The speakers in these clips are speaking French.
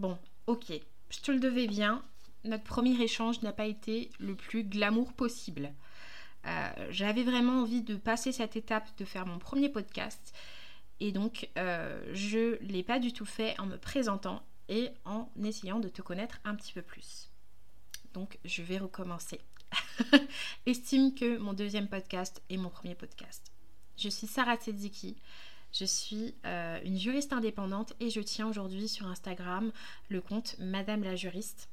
bon, ok, je te le devais bien, notre premier échange n'a pas été le plus glamour possible. Euh, j'avais vraiment envie de passer cette étape de faire mon premier podcast et donc euh, je ne l'ai pas du tout fait en me présentant et en essayant de te connaître un petit peu plus. Donc je vais recommencer. Estime que mon deuxième podcast est mon premier podcast. Je suis Sarah Tsedziki. Je suis euh, une juriste indépendante et je tiens aujourd'hui sur Instagram le compte Madame la juriste.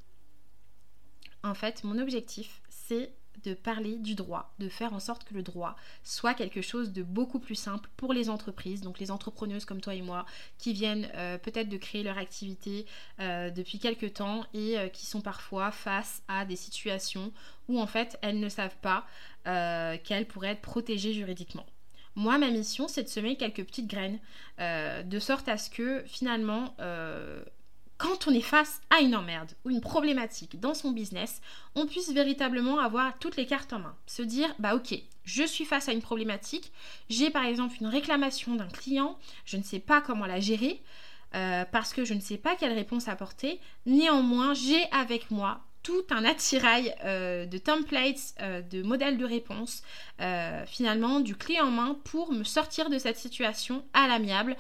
En fait, mon objectif, c'est de parler du droit, de faire en sorte que le droit soit quelque chose de beaucoup plus simple pour les entreprises, donc les entrepreneuses comme toi et moi, qui viennent euh, peut-être de créer leur activité euh, depuis quelques temps et qui sont parfois face à des situations où en fait elles ne savent pas qu'elles pourraient être protégées juridiquement. Moi, ma mission, c'est de semer quelques petites graines, euh, de sorte à ce que finalement, euh, quand on est face à une emmerde ou une problématique dans son business, on puisse véritablement avoir toutes les cartes en main. Se dire, bah ok, je suis face à une problématique, j'ai par exemple une réclamation d'un client, je ne sais pas comment la gérer. Euh, parce que je ne sais pas quelle réponse apporter. Néanmoins, j'ai avec moi tout un attirail euh, de templates, euh, de modèles de réponse, euh, finalement du clé en main pour me sortir de cette situation à l'amiable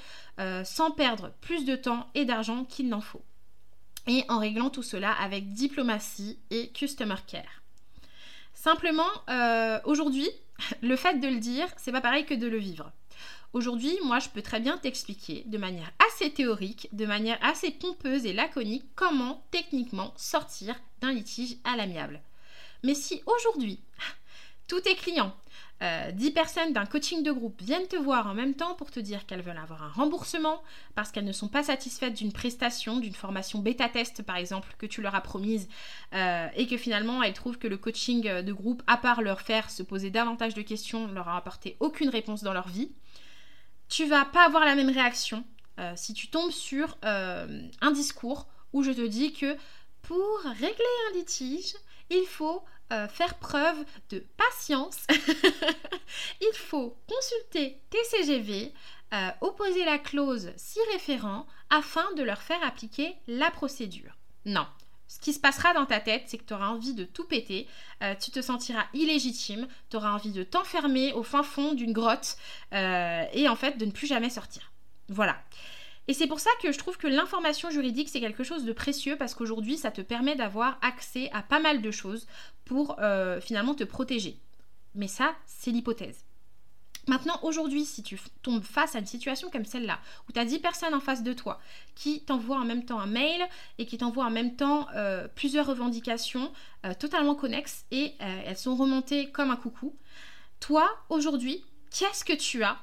sans perdre plus de temps et d'argent qu'il n'en faut. Et en réglant tout cela avec diplomatie et customer care. Simplement, aujourd'hui, le fait de le dire, c'est pas pareil que de le vivre. Aujourd'hui, moi, je peux très bien t'expliquer de manière assez théorique, de manière assez pompeuse et laconique, comment techniquement sortir d'un litige à l'amiable. Mais si aujourd'hui, tous tes clients, 10 euh, personnes d'un coaching de groupe viennent te voir en même temps pour te dire qu'elles veulent avoir un remboursement parce qu'elles ne sont pas satisfaites d'une prestation, d'une formation bêta-test par exemple que tu leur as promise euh, et que finalement elles trouvent que le coaching de groupe, à part leur faire se poser davantage de questions, leur a apporté aucune réponse dans leur vie, tu vas pas avoir la même réaction euh, si tu tombes sur euh, un discours où je te dis que pour régler un litige, il faut euh, faire preuve de patience, il faut consulter tes CGV, opposer la clause si référent afin de leur faire appliquer la procédure. Non, ce qui se passera dans ta tête, c'est que tu auras envie de tout péter, euh, tu te sentiras illégitime, tu auras envie de t'enfermer au fin fond d'une grotte euh, et en fait de ne plus jamais sortir. Voilà. Et c'est pour ça que je trouve que l'information juridique, c'est quelque chose de précieux parce qu'aujourd'hui, ça te permet d'avoir accès à pas mal de choses pour euh, finalement te protéger. Mais ça, c'est l'hypothèse. Maintenant, aujourd'hui, si tu tombes face à une situation comme celle-là, où tu as 10 personnes en face de toi qui t'envoient en même temps un mail et qui t'envoient en même temps euh, plusieurs revendications euh, totalement connexes et euh, elles sont remontées comme un coucou, toi, aujourd'hui, qu'est-ce que tu as,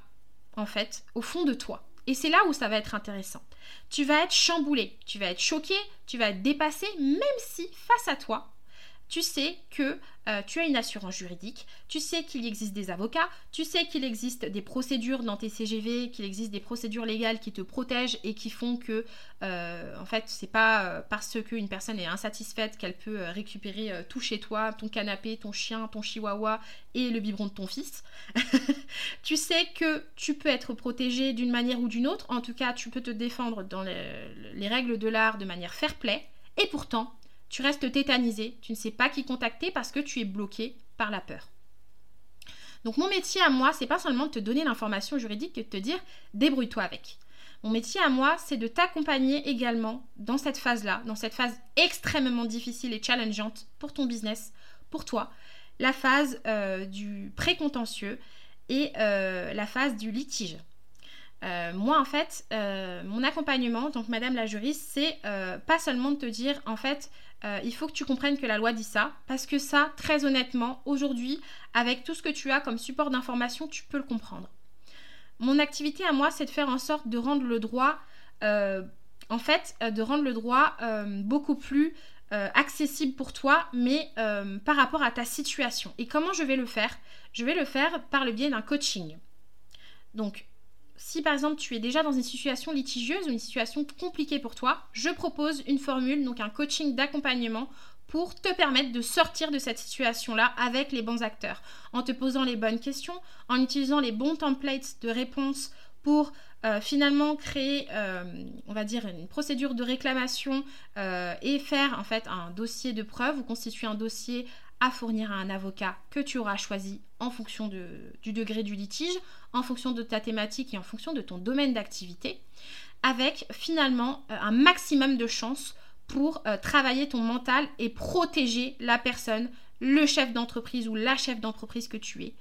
en fait, au fond de toi? Et c'est là où ça va être intéressant. Tu vas être chamboulé, tu vas être choqué, tu vas être dépassé, même si face à toi, tu sais que euh, tu as une assurance juridique, tu sais qu'il existe des avocats, tu sais qu'il existe des procédures dans tes CGV, qu'il existe des procédures légales qui te protègent et qui font que, euh, en fait, c'est pas euh, parce qu'une personne est insatisfaite qu'elle peut récupérer tout chez toi, ton canapé, ton chien, ton chihuahua et le biberon de ton fils. tu sais que tu peux être protégé d'une manière ou d'une autre, en tout cas, tu peux te défendre dans les règles de l'art de manière fair play, et pourtant, tu restes tétanisé, tu ne sais pas qui contacter parce que tu es bloqué par la peur. Donc mon métier à moi, c'est pas seulement de te donner l'information juridique et de te dire débrouille-toi avec. Mon métier à moi, c'est de t'accompagner également dans cette phase-là, dans cette phase extrêmement difficile et challengeante pour ton business, pour toi, la phase euh, du précontentieux et euh, la phase du litige. Euh, moi, en fait, mon accompagnement, donc Madame la juriste, c'est pas seulement de te dire, en fait, euh, il faut que tu comprennes que la loi dit ça, parce que ça, très honnêtement, aujourd'hui, avec tout ce que tu as comme support d'information, tu peux le comprendre. Mon activité à moi, c'est de faire en sorte de rendre le droit, euh, en fait, euh, de rendre le droit beaucoup plus accessible pour toi, mais par rapport à ta situation. Et comment je vais le faire? Je vais le faire par le biais d'un coaching. Donc, si par exemple tu es déjà dans une situation litigieuse ou une situation compliquée pour toi, je propose une formule, donc un coaching d'accompagnement pour te permettre de sortir de cette situation-là avec les bons acteurs, en te posant les bonnes questions, en utilisant les bons templates de réponse pour finalement créer, on va dire, une procédure de réclamation et faire en fait un dossier de preuve ou constituer un dossier fournir à un avocat que tu auras choisi en fonction du degré du litige, en fonction de ta thématique et en fonction de ton domaine d'activité, avec finalement un maximum de chances pour travailler ton mental et protéger la personne, le chef d'entreprise ou la chef d'entreprise que tu es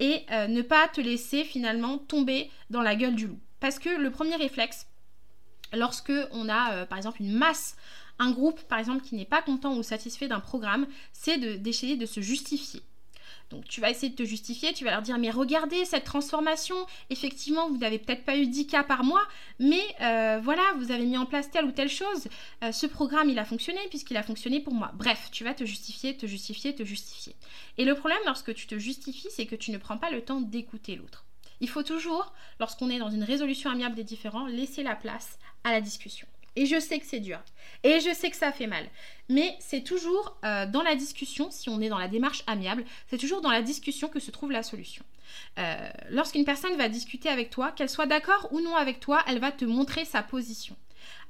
et euh, ne pas te laisser finalement tomber dans la gueule du loup. Parce que le premier réflexe, lorsque on a euh, par exemple une masse, un groupe par exemple qui n'est pas content ou satisfait d'un programme, c'est d'essayer de se justifier. Donc tu vas essayer de te justifier, tu vas leur dire mais regardez cette transformation, effectivement vous n'avez peut-être pas eu 10 cas par mois, mais euh, voilà, vous avez mis en place telle ou telle chose, euh, ce programme il a fonctionné puisqu'il a fonctionné pour moi. Bref, tu vas te justifier, te justifier, te justifier. Et le problème lorsque tu te justifies, c'est que tu ne prends pas le temps d'écouter l'autre. Il faut toujours, lorsqu'on est dans une résolution amiable des différends, laisser la place à la discussion. Et je sais que c'est dur. Et je sais que ça fait mal. Mais c'est toujours euh, dans la discussion, si on est dans la démarche amiable, c'est toujours dans la discussion que se trouve la solution. Euh, lorsqu'une personne va discuter avec toi, qu'elle soit d'accord ou non avec toi, elle va te montrer sa position.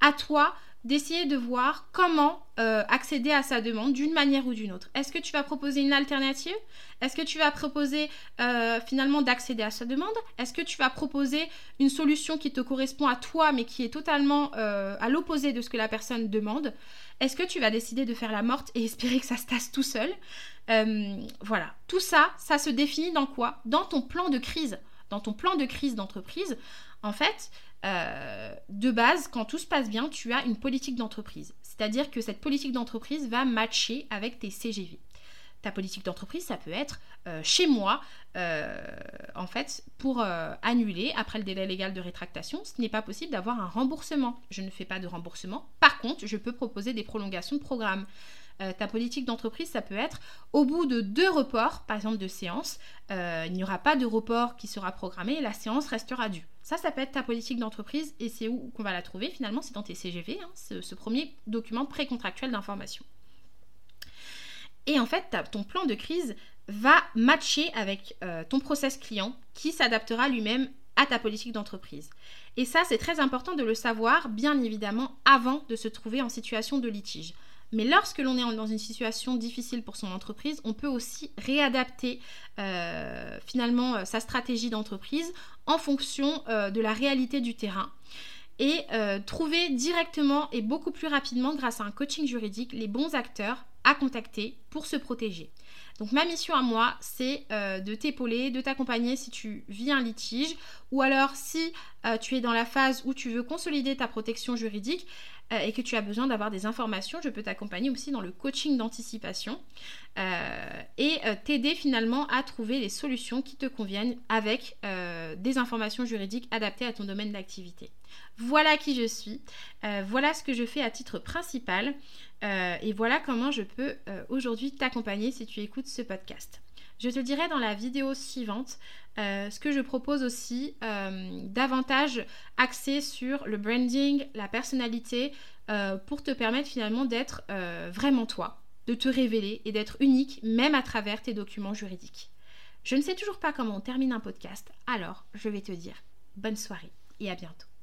À toi d'essayer de voir comment euh, accéder à sa demande d'une manière ou d'une autre. Est-ce que tu vas proposer une alternative? Est-ce que tu vas proposer euh, finalement d'accéder à sa demande? Est-ce que tu vas proposer une solution qui te correspond à toi mais qui est totalement euh, à l'opposé de ce que la personne demande? Est-ce que tu vas décider de faire la morte et espérer que ça se tasse tout seul? Voilà, tout ça, ça se définit dans quoi? Dans ton plan de crise. Dans ton plan de crise d'entreprise, en fait, euh, de base, quand tout se passe bien, tu as une politique d'entreprise. C'est-à-dire que cette politique d'entreprise va matcher avec tes CGV. Ta politique d'entreprise, ça peut être euh, chez moi, euh, en fait, pour annuler après le délai légal de rétractation, ce n'est pas possible d'avoir un remboursement. Je ne fais pas de remboursement. Par contre, je peux proposer des prolongations de programme. Ta politique d'entreprise, ça peut être au bout de deux reports, par exemple de séance, il n'y aura pas de report qui sera programmé la séance restera due. Ça, ça peut être ta politique d'entreprise et c'est où qu'on va la trouver finalement C'est dans tes CGV, hein, ce, premier document précontractuel d'information. Et en fait, ton plan de crise va matcher avec euh, ton process client qui s'adaptera lui-même à ta politique d'entreprise. Et ça, c'est très important de le savoir, bien évidemment, avant de se trouver en situation de litige. Mais lorsque l'on est dans une situation difficile pour son entreprise, on peut aussi réadapter euh, finalement euh, sa stratégie d'entreprise en fonction euh, de la réalité du terrain et trouver directement et beaucoup plus rapidement grâce à un coaching juridique les bons acteurs à contacter pour se protéger. Donc ma mission à moi, c'est de t'épauler, de t'accompagner si tu vis un litige ou alors si tu es dans la phase où tu veux consolider ta protection juridique, euh, et que tu as besoin d'avoir des informations, je peux t'accompagner aussi dans le coaching d'anticipation euh, et euh, t'aider finalement à trouver les solutions qui te conviennent avec des informations juridiques adaptées à ton domaine d'activité. Voilà qui je suis, voilà ce que je fais à titre principal et voilà comment je peux aujourd'hui t'accompagner si tu écoutes ce podcast. Je te dirai dans la vidéo suivante euh, ce que je propose aussi euh, davantage axé sur le branding, la personnalité, euh, pour te permettre finalement d'être vraiment toi, de te révéler et d'être unique même à travers tes documents juridiques. Je ne sais toujours pas comment on termine un podcast, alors je vais te dire bonne soirée et à bientôt.